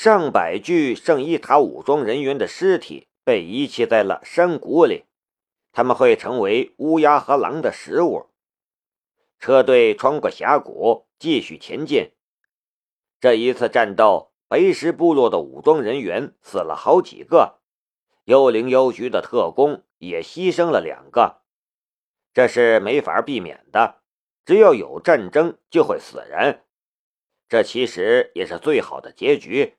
上百具圣伊塔武装人员的尸体被遗弃在了山谷里，他们会成为乌鸦和狼的食物。车队穿过峡谷，继续前进。这一次战斗，白石部落的武装人员死了好几个，幽灵幽局的特工也牺牲了两个。这是没法避免的，只要有战争就会死人。这其实也是最好的结局。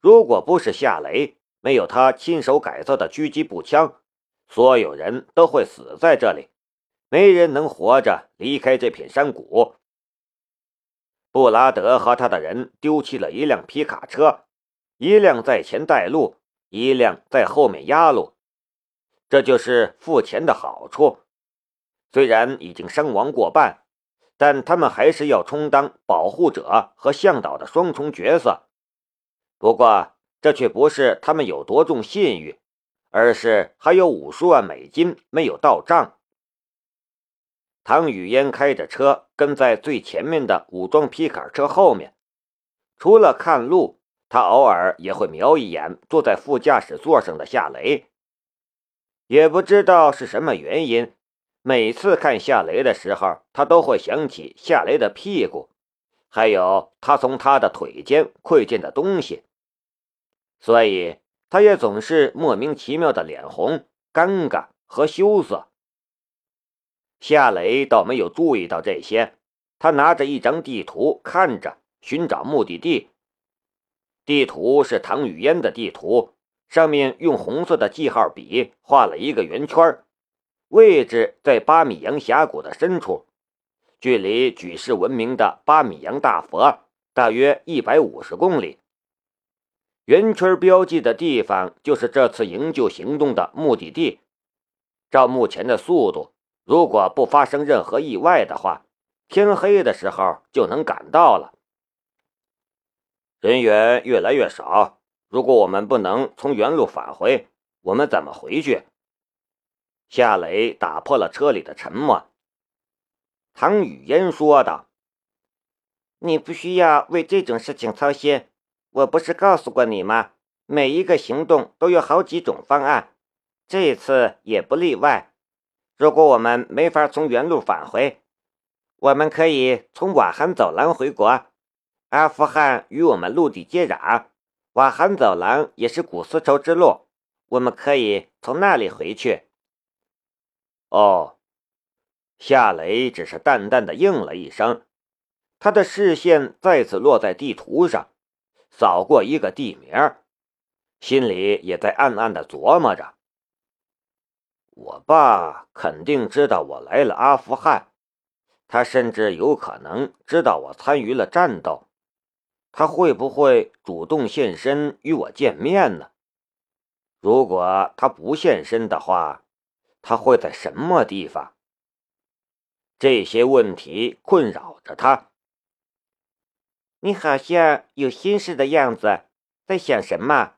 如果不是夏雷，没有他亲手改造的狙击步枪，所有人都会死在这里，没人能活着离开这片山谷。布拉德和他的人丢弃了一辆皮卡车，一辆在前带路，一辆在后面压路。这就是付钱的好处。虽然已经伤亡过半。但他们还是要充当保护者和向导的双重角色。不过，这却不是他们有多重信誉，而是还有五十万美金没有到账。唐雨嫣开着车跟在最前面的武装皮卡车后面，除了看路，他偶尔也会瞄一眼坐在副驾驶座上的夏雷。也不知道是什么原因。每次看夏雷的时候，他都会想起夏雷的屁股，还有他从他的腿间窥见的东西，所以他也总是莫名其妙的脸红、尴尬和羞涩。夏雷倒没有注意到这些，他拿着一张地图看着，寻找目的地。地图是唐雨嫣的地图，上面用红色的记号笔画了一个圆圈。位置在巴米扬峡谷的深处，距离举世闻名的巴米扬大佛大约一百五十公里。圆圈标记的地方就是这次营救行动的目的地。照目前的速度，如果不发生任何意外的话，天黑的时候就能赶到了。人员越来越少，如果我们不能从原路返回，我们怎么回去？夏雷打破了车里的沉默。唐雨嫣说道：“你不需要为这种事情操心，我不是告诉过你吗？每一个行动都有好几种方案，这次也不例外。如果我们没法从原路返回，我们可以从瓦罕走廊回国。阿富汗与我们陆地接壤，瓦罕走廊也是古丝绸之路，我们可以从那里回去。”哦，夏雷只是淡淡的应了一声，他的视线再次落在地图上，扫过一个地名，心里也在暗暗的琢磨着：我爸肯定知道我来了阿富汗，他甚至有可能知道我参与了战斗，他会不会主动现身与我见面呢？如果他不现身的话。他会在什么地方？这些问题困扰着他。你好像有心事的样子，在想什么？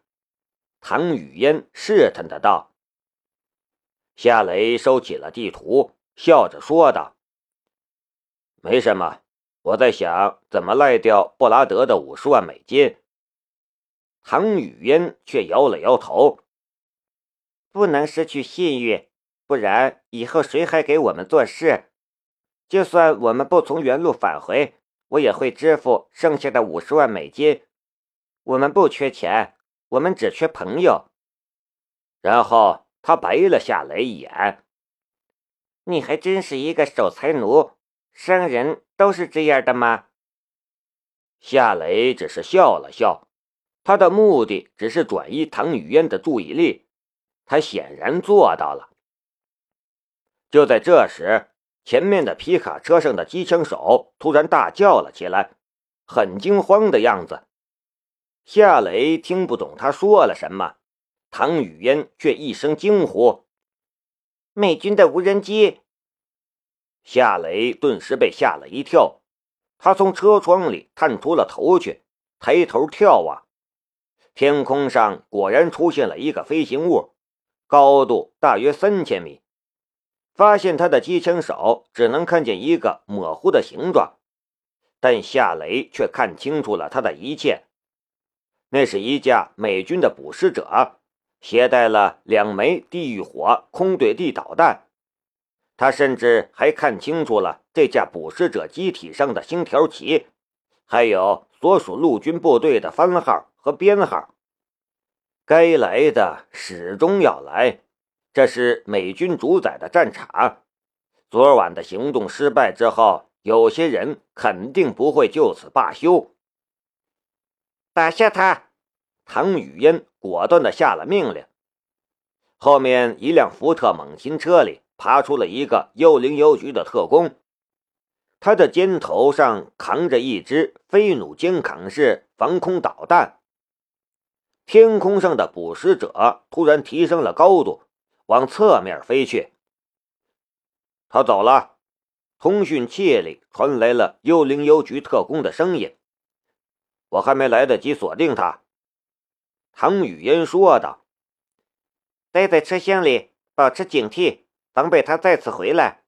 唐雨嫣试探的道。夏雷收起了地图，笑着说道：“没什么，我在想怎么赖掉布拉德的五十万美金。”唐雨嫣却摇了摇头：“不能失去信誉。”不然以后谁还给我们做事？就算我们不从原路返回，我也会支付剩下的五十万美金。我们不缺钱，我们只缺朋友。然后他白了夏雷一眼：“你还真是一个守财奴，商人都是这样的吗？”夏雷只是笑了笑，他的目的只是转移唐雨嫣的注意力，他显然做到了。就在这时，前面的皮卡车上的机枪手突然大叫了起来，很惊慌的样子。夏雷听不懂他说了什么，唐雨嫣却一声惊呼：“美军的无人机！”夏雷顿时被吓了一跳，他从车窗里探出了头去，抬头眺望，天空上果然出现了一个飞行物，高度大约三千米。发现他的机枪手只能看见一个模糊的形状，但夏雷却看清楚了他的一切。那是一架美军的捕食者，携带了两枚地狱火空对地导弹。他甚至还看清楚了这架捕食者机体上的星条旗，还有所属陆军部队的番号和编号。该来的始终要来，这是美军主宰的战场。昨晚的行动失败之后，有些人肯定不会就此罢休。打下他！唐雨嫣果断地下了命令。后面一辆福特猛禽车里爬出了一个幽灵邮局的特工，他的肩头上扛着一支飞弩肩扛式防空导弹。天空上的捕食者突然提升了高度，往侧面飞去。他走了，通讯器里传来了幽灵邮局特工的声音。我还没来得及锁定他，唐雨嫣说道：“待在车厢里，保持警惕，防备他再次回来。”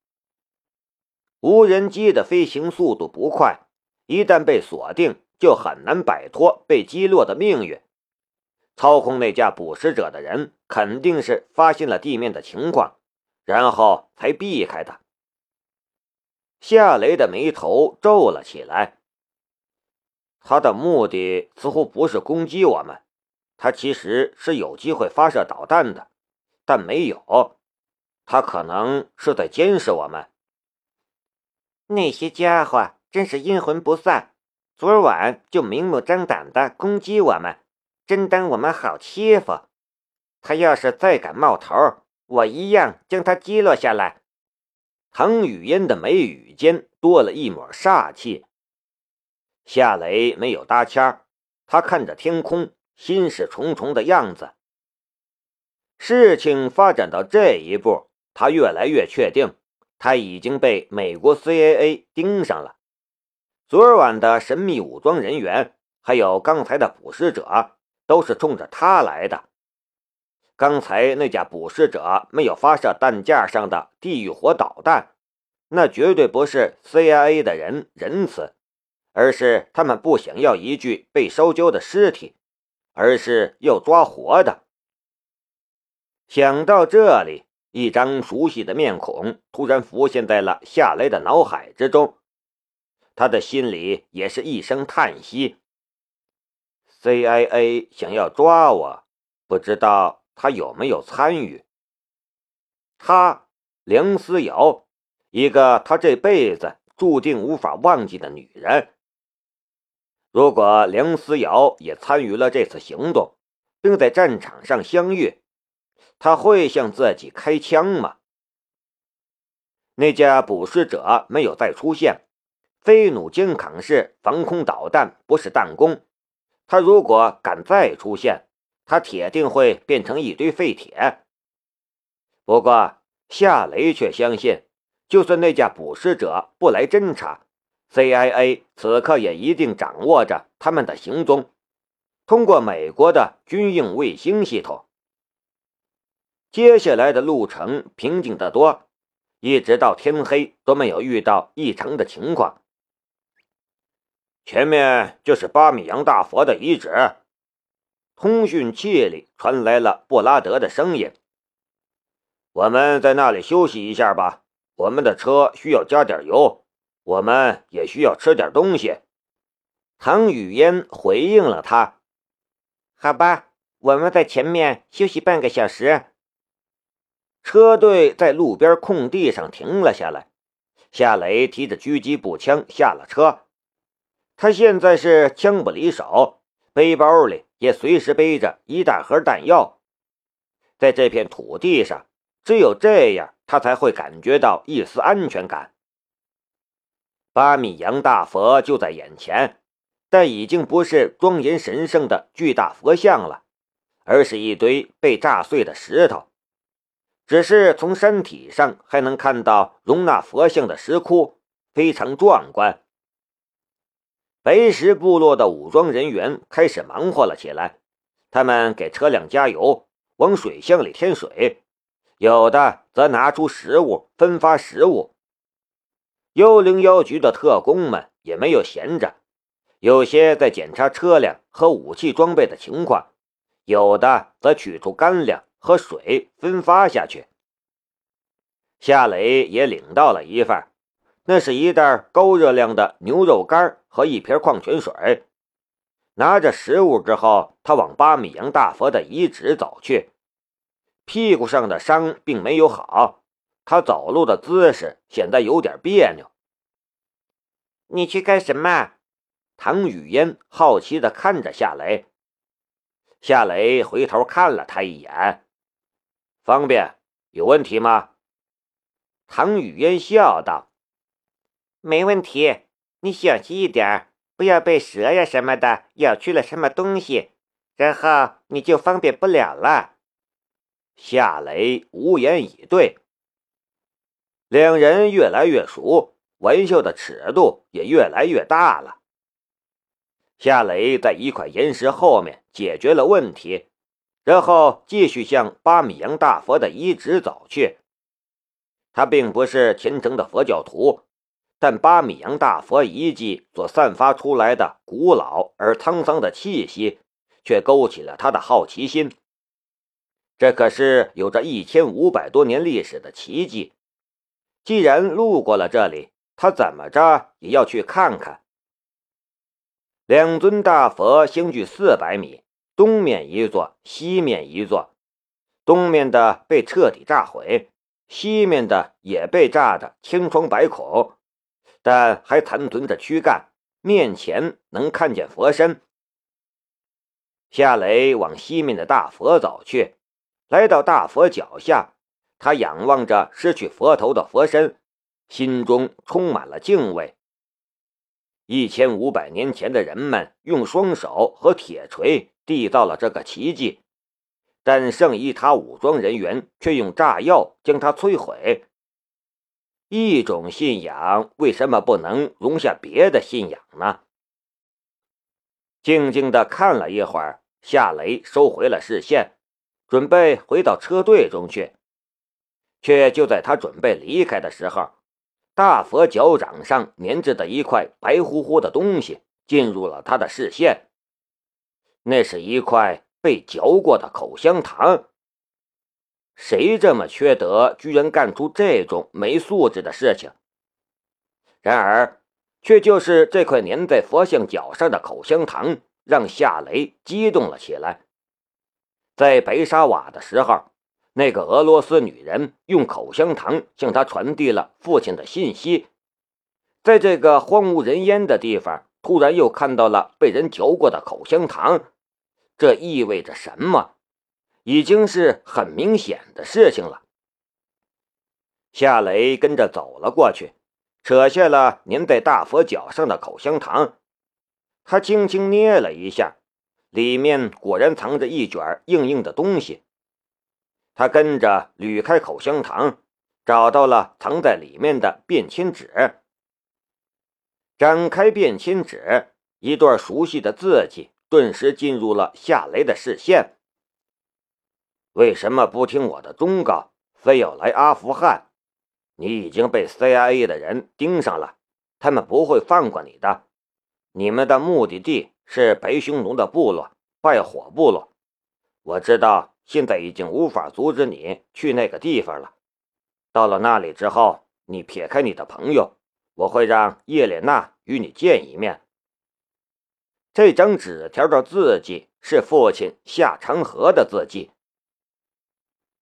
无人机的飞行速度不快，一旦被锁定，就很难摆脱被击落的命运。操控那架捕食者的人肯定是发现了地面的情况，然后才避开的。夏雷的眉头皱了起来。他的目的似乎不是攻击我们，他其实是有机会发射导弹的，但没有。他可能是在监视我们。那些家伙真是阴魂不散，昨晚就明目张胆的攻击我们，真当我们好欺负。他要是再敢冒头，我一样将他击落下来。唐雨嫣的眉宇间多了一抹煞气。夏雷没有搭腔，他看着天空，心事重重的样子。事情发展到这一步，他越来越确定，他已经被美国 CIA 盯上了。昨晚的神秘武装人员，还有刚才的捕食者，都是冲着他来的。刚才那架捕食者没有发射弹架上的地狱火导弹，那绝对不是 CIA 的人仁慈。而是他们不想要一具被烧焦的尸体，而是要抓活的。想到这里，一张熟悉的面孔突然浮现在了夏雷的脑海之中，他的心里也是一声叹息。CIA 想要抓我，不知道他有没有参与。他梁思瑶，一个他这辈子注定无法忘记的女人。如果梁思瑶也参与了这次行动，并在战场上相遇，他会向自己开枪吗？那架捕食者没有再出现，飞弩肩扛式防空导弹不是弹弓，他如果敢再出现，他铁定会变成一堆废铁。不过夏雷却相信，就算那架捕食者不来侦察。CIA 此刻也一定掌握着他们的行踪，通过美国的军用卫星系统。接下来的路程平静得多，一直到天黑都没有遇到异常的情况。前面就是巴米扬大佛的遗址，通讯器里传来了布拉德的声音：“我们在那里休息一下吧，我们的车需要加点油。”我们也需要吃点东西。唐雨嫣回应了他：“好吧，我们在前面休息半个小时。”车队在路边空地上停了下来。夏雷提着狙击步枪下了车。他现在是枪不离手，背包里也随时背着一大盒弹药。在这片土地上，只有这样，他才会感觉到一丝安全感。八米洋大佛就在眼前，但已经不是庄严神圣的巨大佛像了，而是一堆被炸碎的石头。只是从山体上还能看到容纳佛像的石窟，非常壮观。白石部落的武装人员开始忙活了起来，他们给车辆加油，往水箱里添水，有的则拿出食物分发食物。幽灵妖局的特工们也没有闲着，有些在检查车辆和武器装备的情况，有的则取出干粮和水分发下去。夏雷也领到了一份，那是一袋高热量的牛肉干和一瓶矿泉水。拿着食物之后，他往八米阳大佛的遗址走去。屁股上的伤并没有好，他走路的姿势显得有点别扭。你去干什么？唐雨嫣好奇地看着夏雷。夏雷回头看了他一眼：“方便？有问题吗？”唐雨嫣笑道：“没问题，你小心一点，不要被蛇呀什么的咬去了什么东西，然后你就方便不了了。”夏雷无言以对。两人越来越熟，玩笑的尺度也越来越大了。夏雷在一块岩石后面解决了问题，然后继续向巴米扬大佛的遗址走去。他并不是虔诚的佛教徒，但八米阳大佛遗迹所散发出来的古老而沧桑的气息，却勾起了他的好奇心。这可是有着一千五百多年历史的奇迹，既然路过了这里，他怎么着也要去看看。两尊大佛相距四百米，东面一座，西面一座，东面的被彻底炸毁。西面的也被炸得千疮百孔，但还残存着躯干，面前能看见佛身。夏雷往西面的大佛走去，来到大佛脚下，他仰望着失去佛头的佛身，心中充满了敬畏。一千五百年前的人们用双手和铁锤缔造了这个奇迹。但圣伊塔武装人员却用炸药将它摧毁。一种信仰为什么不能容下别的信仰呢？静静的看了一会儿，夏雷收回了视线，准备回到车队中去。却就在他准备离开的时候，大佛脚掌上粘着的一块白乎乎的东西进入了他的视线。那是一块。被嚼过的口香糖，谁这么缺德，居然干出这种没素质的事情？然而，却就是这块粘在佛像脚上的口香糖，让夏雷激动了起来。在白沙瓦的时候，那个俄罗斯女人用口香糖向他传递了父亲的信息。在这个荒无人烟的地方，突然又看到了被人嚼过的口香糖。这意味着什么？已经是很明显的事情了。夏雷跟着走了过去，扯下了粘在大佛脚上的口香糖。他轻轻捏了一下，里面果然藏着一卷硬硬的东西。他跟着捋开口香糖，找到了藏在里面的便签纸。展开便签纸，一段熟悉的字迹。顿时进入了夏雷的视线。为什么不听我的忠告，非要来阿富汗？你已经被 CIA 的人盯上了，他们不会放过你的。你们的目的地是白匈奴的部落拜火部落。我知道现在已经无法阻止你去那个地方了。到了那里之后，你撇开你的朋友，我会让叶莲娜与你见一面。这张纸条的字迹是父亲夏长河的字迹。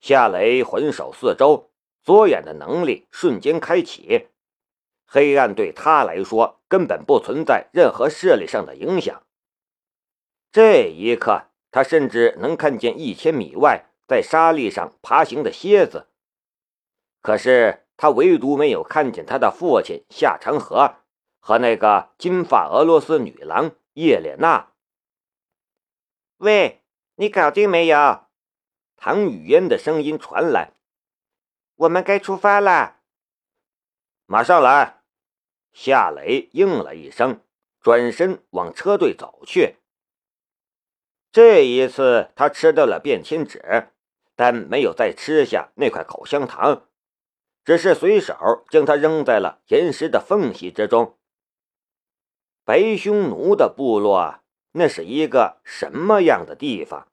夏雷环守四周，左眼的能力瞬间开启，黑暗对他来说根本不存在任何视力上的影响。这一刻，他甚至能看见一千米外在沙砾上爬行的蝎子，可是他唯独没有看见他的父亲夏长河和那个金发俄罗斯女郎。叶莲娜，喂，你搞定没有？唐雨嫣的声音传来。我们该出发了，马上来。夏雷应了一声，转身往车队走去。这一次，他吃掉了便签纸，但没有再吃下那块口香糖，只是随手将它扔在了岩石的缝隙之中。白匈奴的部落那是一个什么样的地方？